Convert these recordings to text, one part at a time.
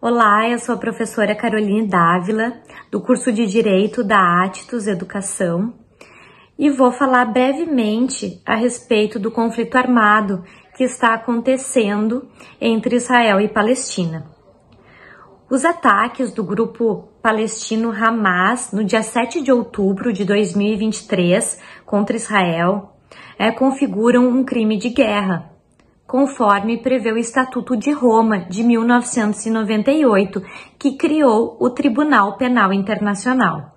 Olá, eu sou a professora Caroline Dávila, do curso de Direito da Atitus Educação, e vou falar brevemente a respeito do conflito armado que está acontecendo entre Israel e Palestina. Os ataques do grupo palestino Hamas no dia 7 de outubro de 2023 contra Israel é, configuram um crime de guerra conforme prevê o Estatuto de Roma de 1998, que criou o Tribunal Penal Internacional.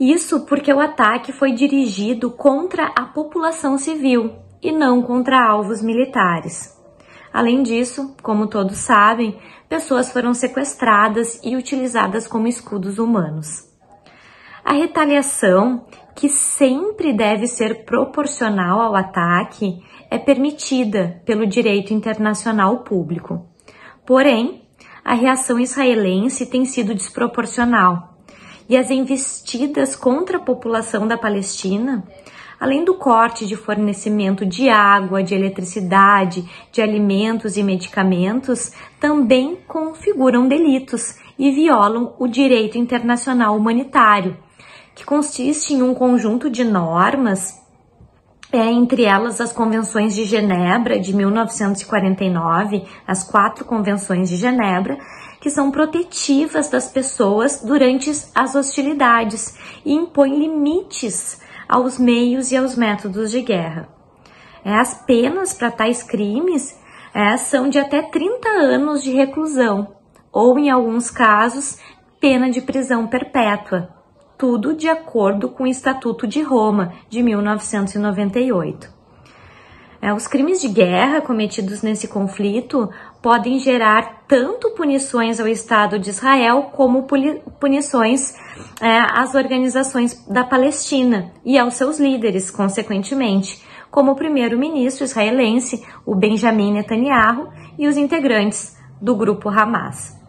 Isso porque o ataque foi dirigido contra a população civil e não contra alvos militares. Além disso, como todos sabem, pessoas foram sequestradas e utilizadas como escudos humanos. A retaliação, que sempre deve ser proporcional ao ataque, é permitida pelo direito internacional público. Porém, a reação israelense tem sido desproporcional e as investidas contra a população da Palestina, além do corte de fornecimento de água, de eletricidade, de alimentos e medicamentos, também configuram delitos e violam o direito internacional humanitário, que consiste em um conjunto de normas é, entre elas as convenções de Genebra de 1949, as quatro convenções de Genebra, que são protetivas das pessoas durante as hostilidades e impõem limites aos meios e aos métodos de guerra. É, as penas para tais crimes é, são de até 30 anos de reclusão, ou, em alguns casos, pena de prisão perpétua tudo de acordo com o Estatuto de Roma de 1998. É, os crimes de guerra cometidos nesse conflito podem gerar tanto punições ao Estado de Israel como punições é, às organizações da Palestina e aos seus líderes, consequentemente, como o primeiro-ministro israelense, o Benjamin Netanyahu, e os integrantes do grupo Hamas.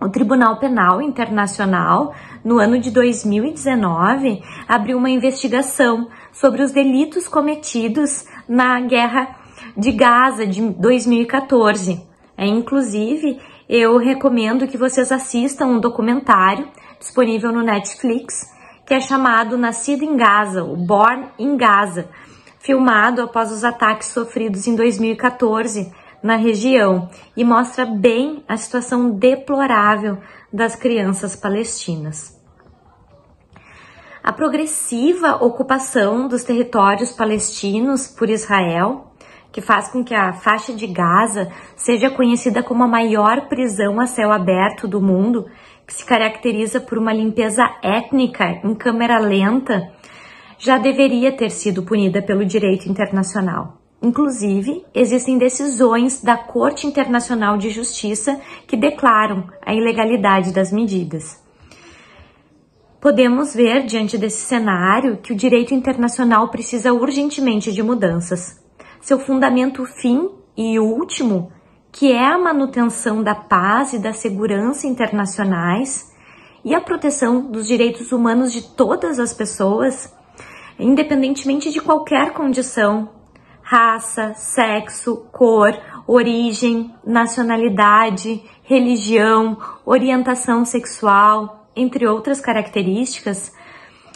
O Tribunal Penal Internacional no ano de 2019, abriu uma investigação sobre os delitos cometidos na guerra de Gaza de 2014. É, inclusive, eu recomendo que vocês assistam um documentário disponível no Netflix que é chamado Nascido em Gaza, o Born in Gaza, filmado após os ataques sofridos em 2014 na região e mostra bem a situação deplorável das crianças palestinas. A progressiva ocupação dos territórios palestinos por Israel, que faz com que a faixa de Gaza seja conhecida como a maior prisão a céu aberto do mundo, que se caracteriza por uma limpeza étnica em câmera lenta, já deveria ter sido punida pelo direito internacional. Inclusive, existem decisões da Corte Internacional de Justiça que declaram a ilegalidade das medidas. Podemos ver, diante desse cenário, que o direito internacional precisa urgentemente de mudanças. Seu fundamento fim e último, que é a manutenção da paz e da segurança internacionais e a proteção dos direitos humanos de todas as pessoas, independentemente de qualquer condição raça, sexo, cor, origem, nacionalidade, religião, orientação sexual, entre outras características,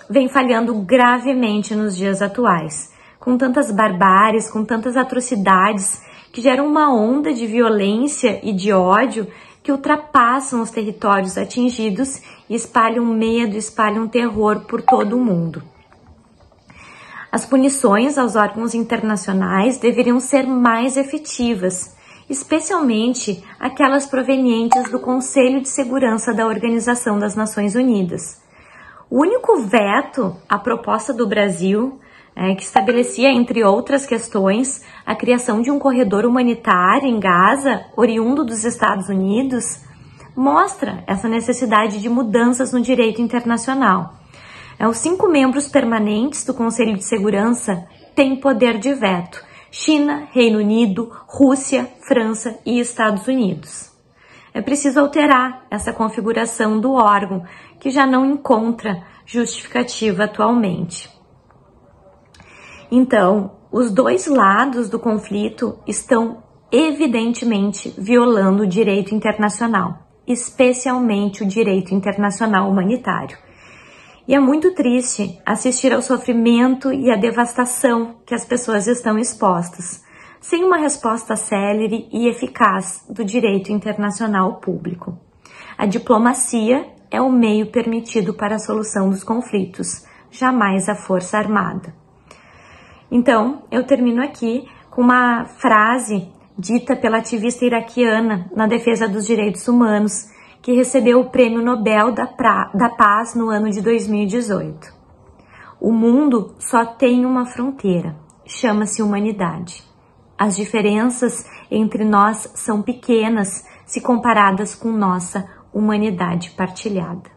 vem falhando gravemente nos dias atuais, com tantas barbáries, com tantas atrocidades que geram uma onda de violência e de ódio que ultrapassam os territórios atingidos e espalham medo, espalham terror por todo o mundo. As punições aos órgãos internacionais deveriam ser mais efetivas, especialmente aquelas provenientes do Conselho de Segurança da Organização das Nações Unidas. O único veto à proposta do Brasil, é, que estabelecia, entre outras questões, a criação de um corredor humanitário em Gaza, oriundo dos Estados Unidos, mostra essa necessidade de mudanças no direito internacional. É, os cinco membros permanentes do Conselho de Segurança têm poder de veto: China, Reino Unido, Rússia, França e Estados Unidos. É preciso alterar essa configuração do órgão, que já não encontra justificativa atualmente. Então, os dois lados do conflito estão evidentemente violando o direito internacional, especialmente o direito internacional humanitário. E é muito triste assistir ao sofrimento e à devastação que as pessoas estão expostas, sem uma resposta célere e eficaz do direito internacional público. A diplomacia é o meio permitido para a solução dos conflitos, jamais a força armada. Então, eu termino aqui com uma frase dita pela ativista iraquiana na defesa dos direitos humanos, que recebeu o Prêmio Nobel da, pra, da Paz no ano de 2018. O mundo só tem uma fronteira, chama-se humanidade. As diferenças entre nós são pequenas se comparadas com nossa humanidade partilhada.